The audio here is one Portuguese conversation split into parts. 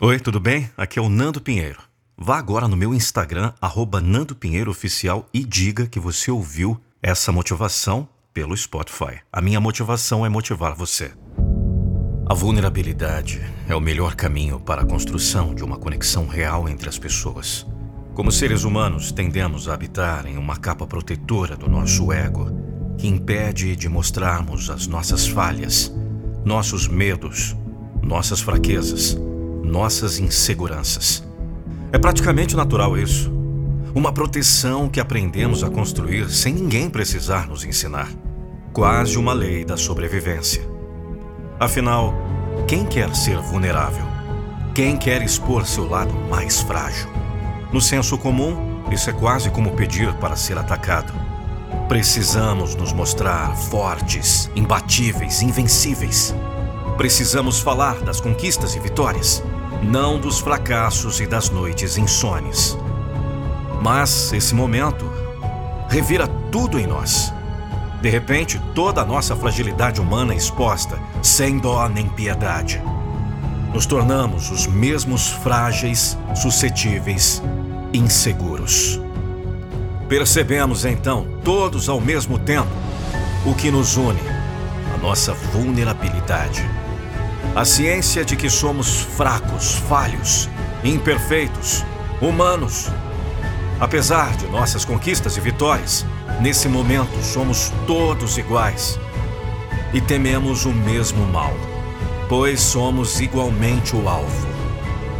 Oi, tudo bem? Aqui é o Nando Pinheiro. Vá agora no meu Instagram, arroba Nando Pinheiro Oficial, e diga que você ouviu essa motivação pelo Spotify. A minha motivação é motivar você. A vulnerabilidade é o melhor caminho para a construção de uma conexão real entre as pessoas. Como seres humanos, tendemos a habitar em uma capa protetora do nosso ego, que impede de mostrarmos as nossas falhas, nossos medos, nossas fraquezas nossas inseguranças. É praticamente natural isso. Uma proteção que aprendemos a construir sem ninguém precisar nos ensinar. Quase uma lei da sobrevivência. Afinal, quem quer ser vulnerável? Quem quer expor seu lado mais frágil? No senso comum, isso é quase como pedir para ser atacado. Precisamos nos mostrar fortes, imbatíveis, invencíveis. Precisamos falar das conquistas e vitórias não dos fracassos e das noites insones. Mas esse momento revira tudo em nós. De repente, toda a nossa fragilidade humana é exposta, sem dó nem piedade. Nos tornamos os mesmos frágeis, suscetíveis, inseguros. Percebemos então, todos ao mesmo tempo, o que nos une: a nossa vulnerabilidade. A ciência de que somos fracos, falhos, imperfeitos, humanos. Apesar de nossas conquistas e vitórias, nesse momento somos todos iguais e tememos o mesmo mal, pois somos igualmente o alvo.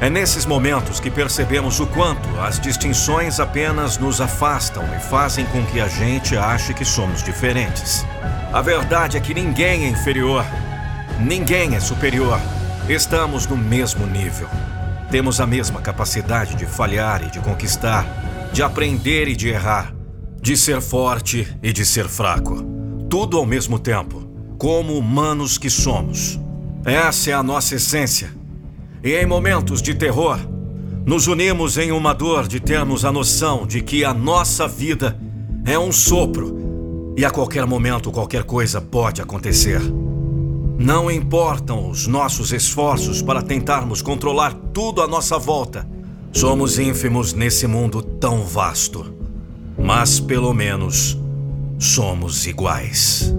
É nesses momentos que percebemos o quanto as distinções apenas nos afastam e fazem com que a gente ache que somos diferentes. A verdade é que ninguém é inferior Ninguém é superior. Estamos no mesmo nível. Temos a mesma capacidade de falhar e de conquistar, de aprender e de errar, de ser forte e de ser fraco. Tudo ao mesmo tempo, como humanos que somos. Essa é a nossa essência. E em momentos de terror, nos unimos em uma dor de termos a noção de que a nossa vida é um sopro e a qualquer momento qualquer coisa pode acontecer. Não importam os nossos esforços para tentarmos controlar tudo à nossa volta. Somos ínfimos nesse mundo tão vasto. Mas pelo menos somos iguais.